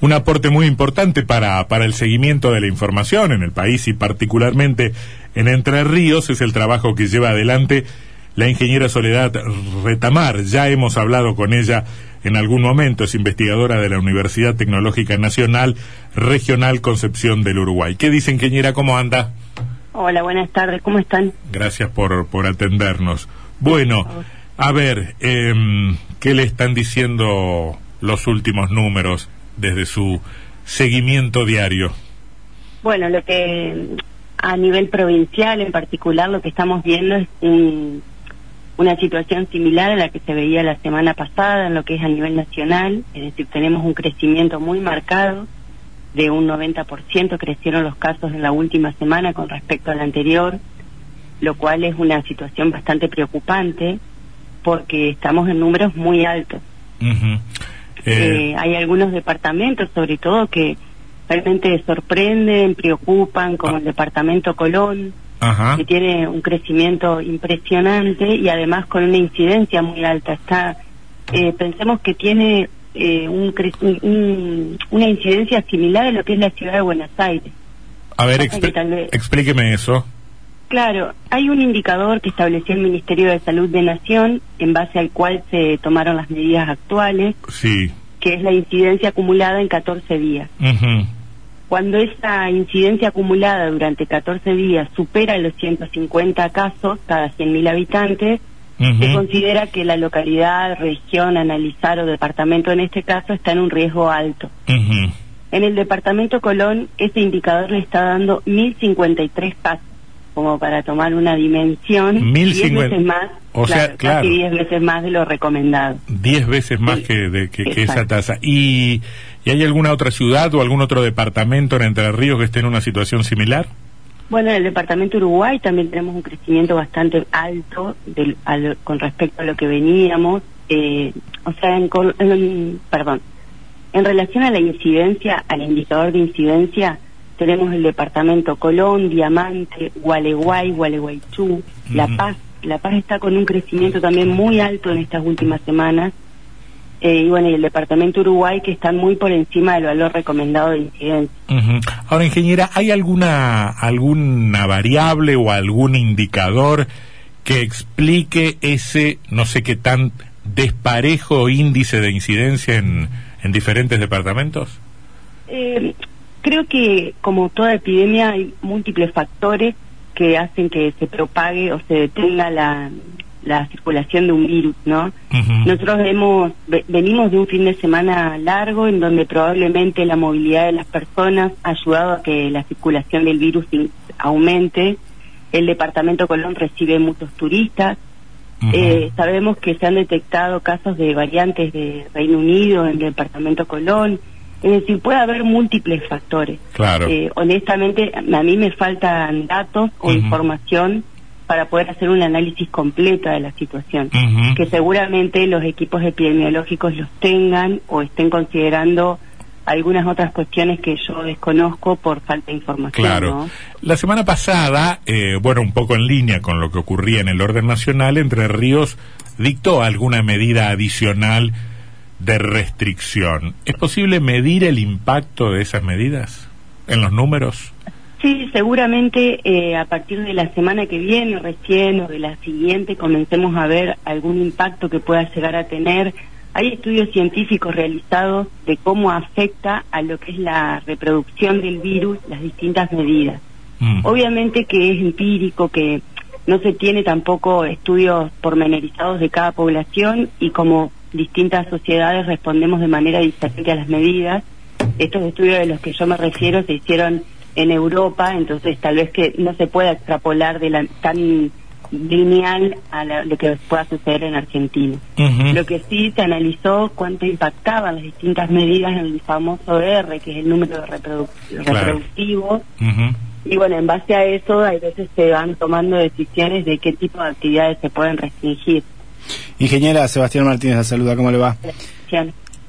un aporte muy importante para, para el seguimiento de la información en el país y particularmente en Entre Ríos es el trabajo que lleva adelante la ingeniera Soledad Retamar. Ya hemos hablado con ella en algún momento, es investigadora de la Universidad Tecnológica Nacional Regional Concepción del Uruguay. ¿Qué dice ingeniera? ¿Cómo anda? Hola, buenas tardes, ¿cómo están? Gracias por, por atendernos. Bueno, a ver, eh, ¿qué le están diciendo los últimos números desde su seguimiento diario? Bueno, lo que a nivel provincial en particular lo que estamos viendo es un, una situación similar a la que se veía la semana pasada en lo que es a nivel nacional, es decir, tenemos un crecimiento muy marcado de un 90% crecieron los casos en la última semana con respecto a la anterior, lo cual es una situación bastante preocupante porque estamos en números muy altos. Eh, Eh, hay algunos departamentos, sobre todo, que realmente sorprenden, preocupan, como el departamento Colón, ajá. que tiene un crecimiento impresionante y además con una incidencia muy alta. Está, eh, pensemos que tiene eh, un, un- un- una incidencia similar a lo que es la ciudad de Buenos Aires. A ver, expl- vez- explíqueme eso. Claro, hay un indicador que estableció el Ministerio de Salud de Nación, en base al cual se tomaron las medidas actuales, Sí. que es la incidencia acumulada en 14 días. Cuando esa incidencia acumulada durante 14 días supera los 150 casos cada 100.000 habitantes, se considera que la localidad, región, analizar o departamento en este caso está en un riesgo alto. En el departamento Colón, ese indicador le está dando 1.053 casos, como para tomar una dimensión, 10 1050. veces más, O sea, claro. casi 10 veces más de lo recomendado. Diez veces más Sí. que, de, que, que esa tasa. ¿Y, ¿Y hay alguna otra ciudad o algún otro departamento en Entre Ríos que esté en una situación similar? Bueno, en el departamento Uruguay también tenemos un crecimiento bastante alto del- al- con respecto a lo que veníamos. eh, o sea, en, en- perdón, en relación a la incidencia, al indicador de incidencia, tenemos el departamento Colón, Diamante, Gualeguay, Gualeguaychú, La. Paz. La Paz está con un crecimiento también muy alto en estas últimas semanas. Eh, y bueno, y el departamento Uruguay que está muy por encima del valor recomendado de incidencia. Ahora, ingeniera, ¿hay alguna, alguna variable o algún indicador que explique ese, no sé qué tan desparejo índice de incidencia en, en diferentes departamentos? Eh, creo que como toda epidemia hay múltiples factores que hacen que se propague o se detenga la, la circulación de un virus, ¿no? Nosotros hemos ve- venimos de un fin de semana largo en donde probablemente la movilidad de las personas ha ayudado a que la circulación del virus aumente. El departamento Colón recibe muchos turistas. Eh, sabemos que se han detectado casos de variantes de Reino Unido en el departamento Colón. Es decir, puede haber múltiples factores. Claro. Eh, honestamente, a mí me faltan datos o información para poder hacer un análisis completo de la situación. Que seguramente los equipos epidemiológicos los tengan o estén considerando algunas otras cuestiones que yo desconozco por falta de información. Claro. ¿no? La semana pasada, eh, bueno, un poco en línea con lo que ocurría en el orden nacional, Entre Ríos dictó alguna medida adicional de restricción. ¿Es posible medir el impacto de esas medidas en los números? Sí, seguramente eh, a partir de la semana que viene recién o de la siguiente comencemos a ver algún impacto que pueda llegar a tener. Hay estudios científicos realizados de cómo afecta a lo que es la reproducción del virus las distintas medidas. Mm. Obviamente que es empírico, que no se tiene tampoco estudios pormenorizados de cada población y como distintas sociedades respondemos de manera diferente a las medidas. Estos estudios de los que yo me refiero se hicieron en Europa, entonces tal vez que no se pueda extrapolar de la, tan lineal a la- lo que pueda suceder en Argentina. Lo que sí se analizó cuánto impactaban las distintas medidas en el famoso R, que es el número de Claro. reproductivos, y bueno, en base a eso, hay veces se van tomando decisiones de qué tipo de actividades se pueden restringir. Ingeniera Sebastián Martínez, la saluda, ¿cómo le va?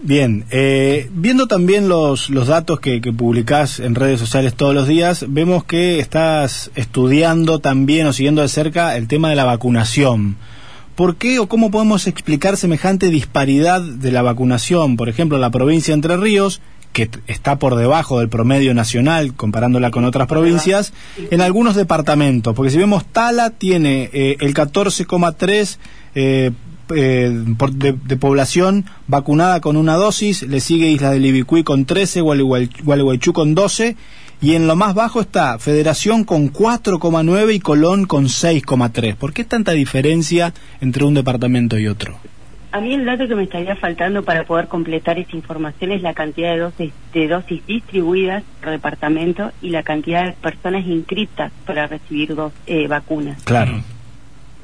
Bien, eh, viendo también los, los datos que, que publicás en redes sociales todos los días, vemos que estás estudiando también o siguiendo de cerca el tema de la vacunación. ¿Por qué o cómo podemos explicar semejante disparidad de la vacunación? Por ejemplo, la provincia de Entre Ríos, que está por debajo del promedio nacional comparándola con otras provincias, en algunos departamentos, porque si vemos Tala tiene eh, el 14,3 eh, eh, de, de, población vacunada con una dosis, le sigue Isla del Ibicuí con 13, Gualeguaychú con 12 y en lo más bajo está Federación con 4,9 y Colón con 6,3. ¿Por qué tanta diferencia entre un departamento y otro? A mí el dato que me estaría faltando para poder completar esa información es la cantidad de dosis, de dosis distribuidas por departamento y la cantidad de personas inscritas para recibir dos eh, vacunas. Claro.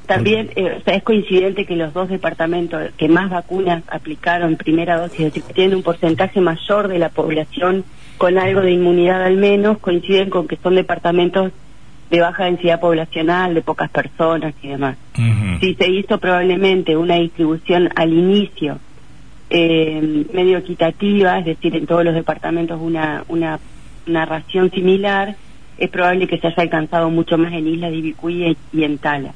También eh, es coincidente que los dos departamentos que más vacunas aplicaron primera dosis, es decir, que tienen un porcentaje mayor de la población con algo de inmunidad al menos, coinciden con que son departamentos de baja densidad poblacional, de pocas personas y demás. Si se hizo probablemente una distribución al inicio eh, medio equitativa, es decir, en todos los departamentos una, una, una ración similar, es probable que se haya alcanzado mucho más en Isla de Ibicuí y en Tala.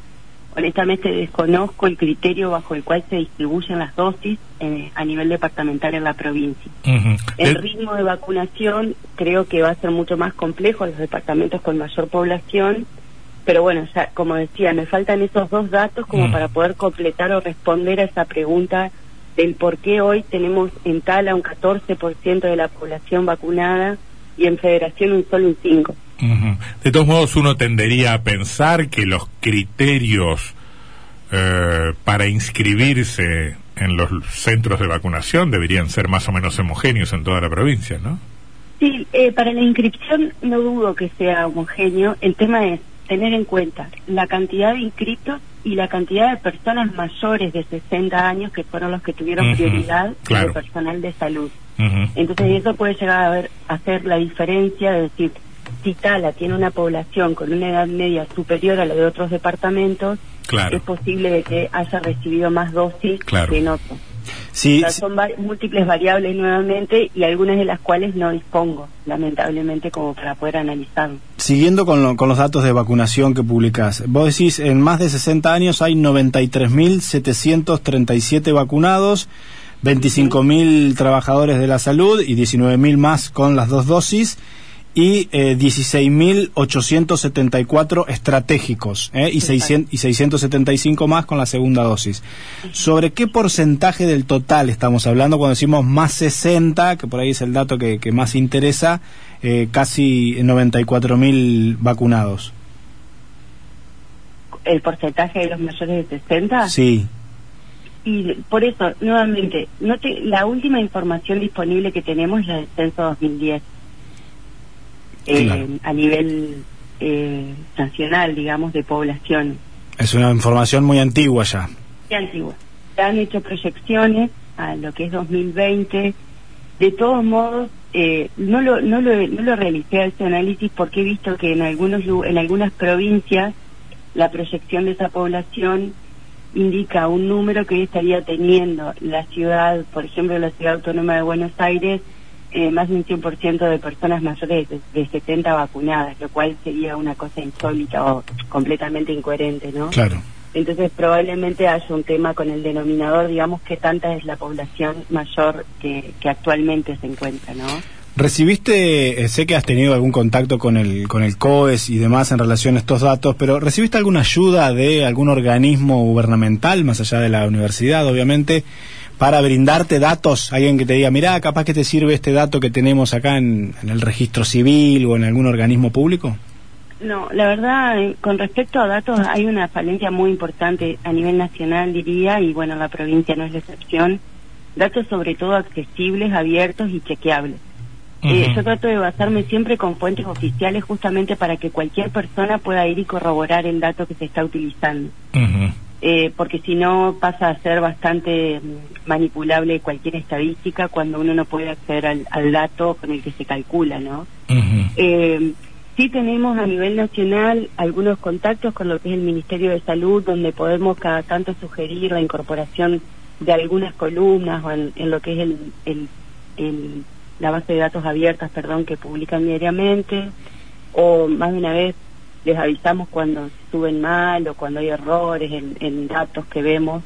Honestamente desconozco el criterio bajo el cual se distribuyen las dosis eh, a nivel departamental en la provincia. El ritmo de vacunación creo que va a ser mucho más complejo en los departamentos con mayor población, pero bueno, ya como decía, me faltan esos dos datos como para poder completar o responder a esa pregunta del por qué hoy tenemos en Tala un 14% de la población vacunada y en Federación un solo un 5%. De todos modos, uno tendería a pensar que los criterios eh, para inscribirse en los centros de vacunación deberían ser más o menos homogéneos en toda la provincia, ¿no? Sí, eh, para la inscripción no dudo que sea homogéneo. El tema es tener en cuenta la cantidad de inscritos y la cantidad de personas mayores de 60 años que fueron los que tuvieron prioridad de personal de salud. Entonces eso puede llegar a, ver, a hacer la diferencia de decir, si Tala tiene una población con una edad media superior a la de otros departamentos, es posible que haya recibido más dosis que en otros. Sí, son múltiples variables nuevamente y algunas de las cuales no dispongo, lamentablemente, como para poder analizar. Siguiendo con, con los datos de vacunación que publicás, vos decís, en más de 60 años hay 93.737 vacunados, 25.000 trabajadores de la salud y 19.000 más con las dos dosis y eh, 16.874 estratégicos ¿eh? y, 600, y 675 más con la segunda dosis. ¿Sobre qué porcentaje del total estamos hablando cuando decimos más 60, que por ahí es el dato que, que más interesa, eh, casi 94.000 vacunados? ¿El porcentaje de los mayores de 60? Sí. Y por eso, nuevamente, no la última información disponible que tenemos es la del censo 2010 eh, a nivel eh, nacional, digamos, de población. Es una información muy antigua ya. Muy antigua. Se han hecho proyecciones a lo que es 2020. De todos modos, eh, no, lo, no, lo, no lo realicé ese análisis porque he visto que en, algunos, en algunas provincias la proyección de esa población indica un número que hoy estaría teniendo la ciudad, por ejemplo, la ciudad autónoma de Buenos Aires, eh, más de un 100% de personas mayores de, de, 70 vacunadas, lo cual sería una cosa insólita o completamente incoherente, ¿no? Claro. Entonces probablemente haya un tema con el denominador, digamos, que tanta es la población mayor que, que actualmente se encuentra, ¿no? ¿Recibiste, eh, sé que has tenido algún contacto con el, con el COES y demás en relación a estos datos, pero ¿recibiste alguna ayuda de algún organismo gubernamental, más allá de la universidad, obviamente, para brindarte datos, alguien que te diga, mira, capaz que te sirve este dato que tenemos acá en, el registro civil o en algún organismo público? No, la verdad, eh, con respecto a datos, hay una falencia muy importante a nivel nacional, diría, y bueno, la provincia no es la excepción. Datos sobre todo accesibles, abiertos y chequeables. Eh, yo trato de basarme siempre con fuentes oficiales justamente para que cualquier persona pueda ir y corroborar el dato que se está utilizando. Eh, porque si no pasa a ser bastante mm, manipulable cualquier estadística cuando uno no puede acceder al, dato con el que se calcula, ¿no? eh, sí tenemos a nivel nacional algunos contactos con lo que es el Ministerio de Salud, donde podemos cada tanto sugerir la incorporación de algunas columnas o en, lo que es el, el, el, la base de datos abiertas, perdón, que publican diariamente, o más de una vez les avisamos cuando suben mal o cuando hay errores en, datos que vemos.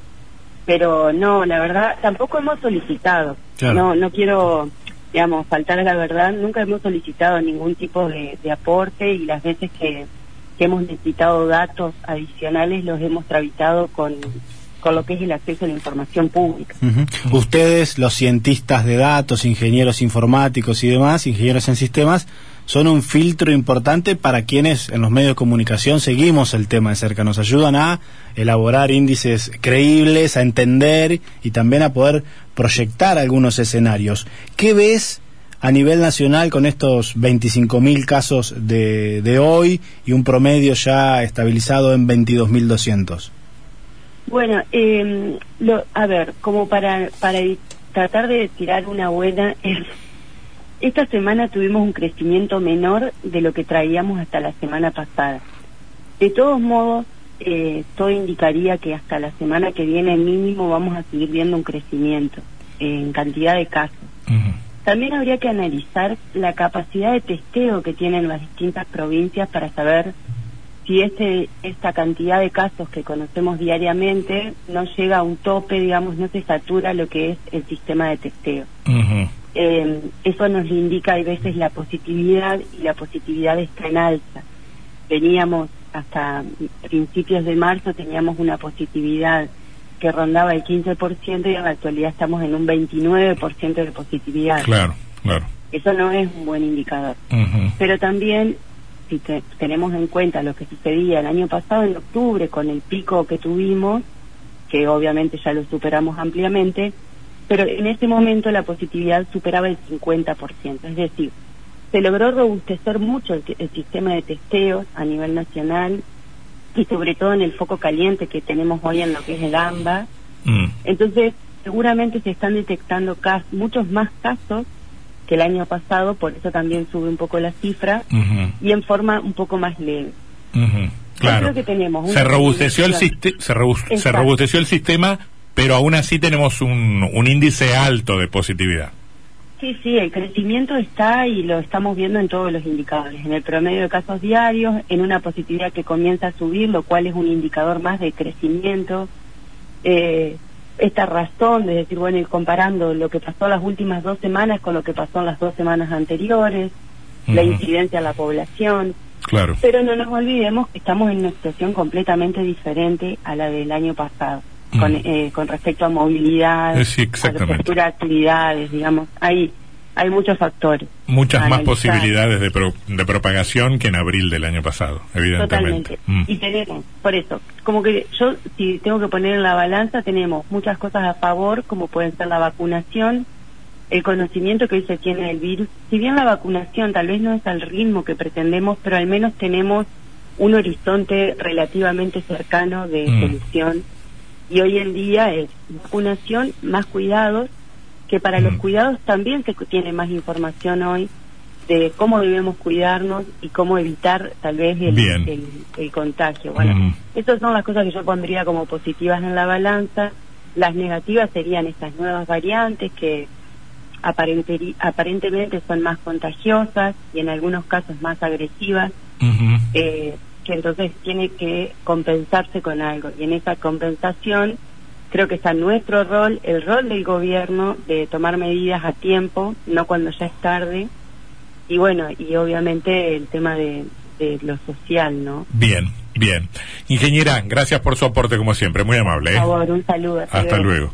Pero no la verdad tampoco hemos solicitado. No no quiero digamos, faltar a la verdad, nunca hemos solicitado ningún tipo de, aporte y las veces que, hemos necesitado datos adicionales los hemos tramitado con, con lo que es el acceso a la información pública. Ustedes, los cientistas de datos, ingenieros informáticos y demás, ingenieros en sistemas, son un filtro importante para quienes en los medios de comunicación seguimos el tema de cerca. Nos ayudan a elaborar índices creíbles, a entender y también a poder proyectar algunos escenarios. ¿Qué ves a nivel nacional con estos 25.000 casos de, de hoy y un promedio ya estabilizado en 22.200? Bueno, eh, a ver, como para, para tratar de tirar una buena... Esta semana tuvimos un crecimiento menor de lo que traíamos hasta la semana pasada. De todos modos, eh, todo indicaría que hasta la semana que viene mínimo vamos a seguir viendo un crecimiento en cantidad de casos. También habría que analizar la capacidad de testeo que tienen las distintas provincias para saber si este, esta cantidad de casos que conocemos diariamente no llega a un tope, digamos, no se satura lo que es el sistema de testeo. Eh, eso nos indica a veces la positividad y la positividad está en alza. Veníamos hasta principios de marzo, teníamos una positividad que rondaba el 15% y en la actualidad estamos en un 29% de positividad. Claro, claro. Eso no es un buen indicador. Pero también, si tenemos en cuenta lo que sucedía el año pasado, en octubre, con el pico que tuvimos, que obviamente ya lo superamos ampliamente, pero en ese momento la positividad superaba el 50%, es decir, se logró robustecer mucho el, sistema de testeos a nivel nacional y sobre todo en el foco caliente que tenemos hoy en lo que es el AMBA. Mm. Entonces, seguramente se están detectando muchos más casos que el año pasado, por eso también sube un poco la cifra y en forma un poco más leve. Claro. que tenemos se robusteció el se, robusteció el sistema pero aún así tenemos un, un índice alto de positividad. Sí, sí, el crecimiento está y lo estamos viendo en todos los indicadores, en el promedio de casos diarios, en una positividad que comienza a subir, lo cual es un indicador más de crecimiento. Eh, esta razón de decir, bueno, ir comparando lo que pasó las últimas dos semanas con lo que pasó en las dos semanas anteriores, la incidencia a la población. Claro. Pero no nos olvidemos que estamos en una situación completamente diferente a la del año pasado con, eh, con respecto a movilidad, a de actividades, digamos, hay, hay muchos factores. Muchas más posibilidades de, de propagación que en abril del año pasado, evidentemente. Totalmente. Mm. Y tenemos, por eso, como que yo, si tengo que poner en la balanza, tenemos muchas cosas a favor, como pueden ser la vacunación, el conocimiento que hoy se tiene del virus. Si bien la vacunación tal vez no es al ritmo que pretendemos, pero al menos tenemos un horizonte relativamente cercano de mm. solución y hoy en día es vacunación más cuidados, que para los mm. cuidados también se tiene más información hoy de cómo debemos cuidarnos y cómo evitar tal vez el, el, contagio. Bueno, mm. esas son las cosas que yo pondría como positivas en la balanza. Las negativas serían estas nuevas variantes que aparentemente son más contagiosas y en algunos casos más agresivas que entonces tiene que compensarse con algo. Y en esa compensación creo que está nuestro rol, el rol del gobierno de tomar medidas a tiempo, no cuando ya es tarde. Y bueno, y obviamente el tema de, lo social, ¿no? Bien, bien. Ingeniera, gracias por su aporte como siempre, muy amable. ¿eh? Por favor, un saludo. Hasta, luego.